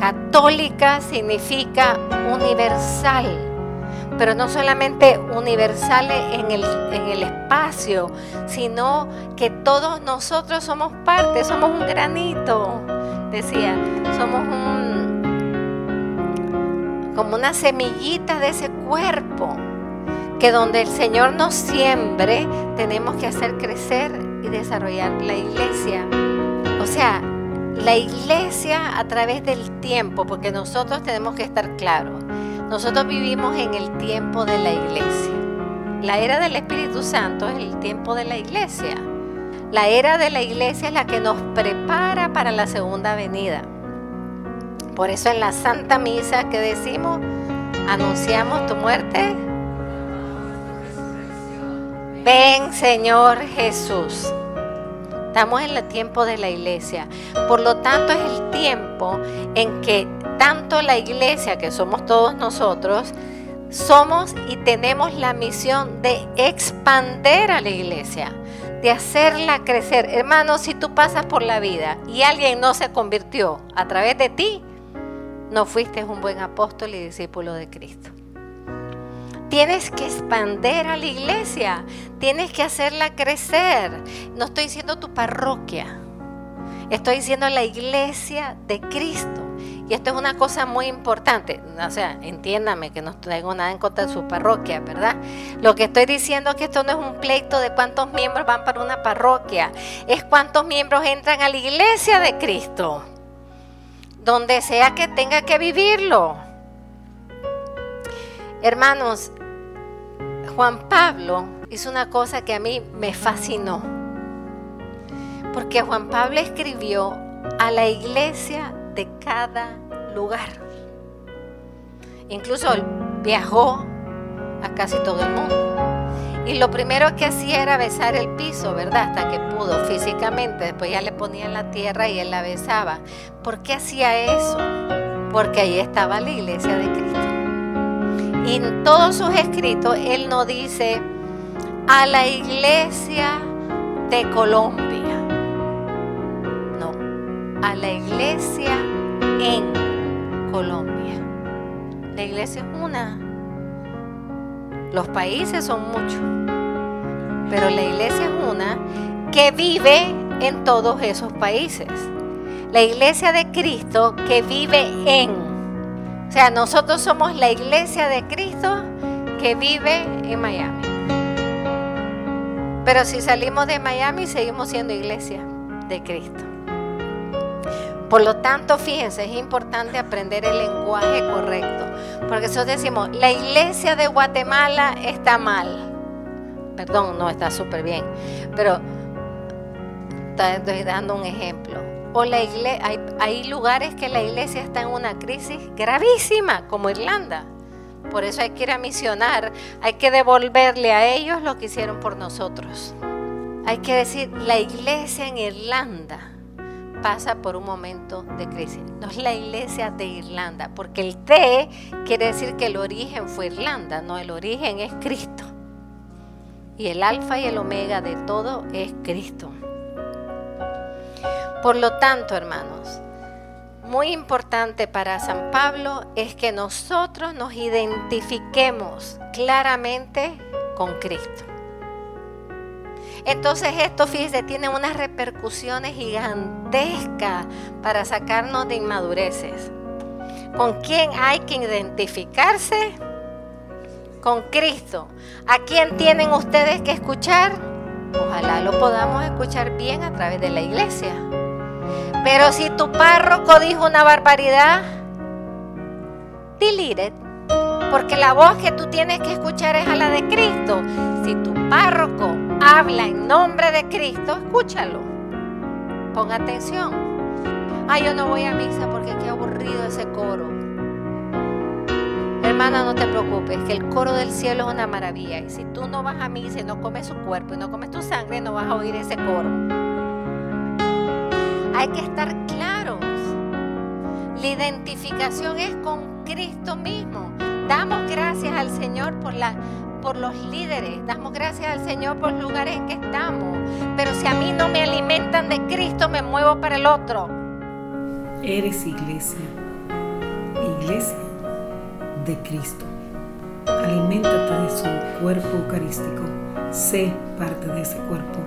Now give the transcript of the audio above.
Católica significa universal, pero no solamente universal en el, en el espacio, sino que todos nosotros somos parte, somos un granito, decía, somos un, como una semillita de ese cuerpo, que donde el Señor nos siembre, tenemos que hacer crecer y desarrollar la iglesia. O sea, la iglesia a través del tiempo, porque nosotros tenemos que estar claros, nosotros vivimos en el tiempo de la iglesia. La era del Espíritu Santo es el tiempo de la iglesia. La era de la iglesia es la que nos prepara para la segunda venida. Por eso en la Santa Misa que decimos, anunciamos tu muerte. Ven Señor Jesús. Estamos en el tiempo de la iglesia. Por lo tanto, es el tiempo en que tanto la iglesia, que somos todos nosotros, somos y tenemos la misión de expander a la iglesia, de hacerla crecer. Hermano, si tú pasas por la vida y alguien no se convirtió a través de ti, no fuiste un buen apóstol y discípulo de Cristo. Tienes que expander a la iglesia, tienes que hacerla crecer. No estoy diciendo tu parroquia, estoy diciendo la iglesia de Cristo. Y esto es una cosa muy importante. O sea, entiéndame que no traigo nada en contra de su parroquia, ¿verdad? Lo que estoy diciendo es que esto no es un pleito de cuántos miembros van para una parroquia, es cuántos miembros entran a la iglesia de Cristo, donde sea que tenga que vivirlo. Hermanos, Juan Pablo hizo una cosa que a mí me fascinó. Porque Juan Pablo escribió a la iglesia de cada lugar. Incluso viajó a casi todo el mundo. Y lo primero que hacía era besar el piso, ¿verdad? Hasta que pudo físicamente. Después ya le ponía en la tierra y él la besaba. ¿Por qué hacía eso? Porque ahí estaba la iglesia de Cristo. En todos sus escritos él no dice a la iglesia de Colombia. No, a la iglesia en Colombia. La iglesia es una. Los países son muchos. Pero la iglesia es una que vive en todos esos países. La iglesia de Cristo que vive en o sea, nosotros somos la iglesia de Cristo que vive en Miami. Pero si salimos de Miami, seguimos siendo iglesia de Cristo. Por lo tanto, fíjense, es importante aprender el lenguaje correcto. Porque nosotros decimos, la iglesia de Guatemala está mal. Perdón, no está súper bien. Pero estoy dando un ejemplo. O la iglesia, hay, lugares que la iglesia está en una crisis gravísima, como Irlanda. Por eso hay que ir a misionar, hay que devolverle a ellos lo que hicieron por nosotros. Hay que decir, la iglesia en Irlanda pasa por un momento de crisis. No es la iglesia de Irlanda, porque el T quiere decir que el origen fue Irlanda, no, el origen es Cristo. Y el alfa y el omega de todo es Cristo. Por lo tanto, hermanos, muy importante para San Pablo es que nosotros nos identifiquemos claramente con Cristo. Entonces esto, fíjese, tiene unas repercusiones gigantescas para sacarnos de inmadureces. ¿Con quién hay que identificarse? Con Cristo. ¿A quién tienen ustedes que escuchar? Ojalá lo podamos escuchar bien a través de la iglesia. Pero si tu párroco dijo una barbaridad, delete. Porque la voz que tú tienes que escuchar es a la de Cristo. Si tu párroco habla en nombre de Cristo, escúchalo. Pon atención. Ay, yo no voy a misa porque qué aburrido ese coro. Hermana, no te preocupes, que el coro del cielo es una maravilla. Y si tú no vas a misa y no comes su cuerpo y no comes tu sangre, no vas a oír ese coro. Hay que estar claros. La identificación es con Cristo mismo. Damos gracias al Señor por, la, por los líderes, damos gracias al Señor por los lugares en que estamos. Pero si a mí no me alimentan de Cristo, me muevo para el otro. Eres iglesia. iglesia de Cristo. Aliméntate de su cuerpo eucarístico. Sé parte de ese cuerpo.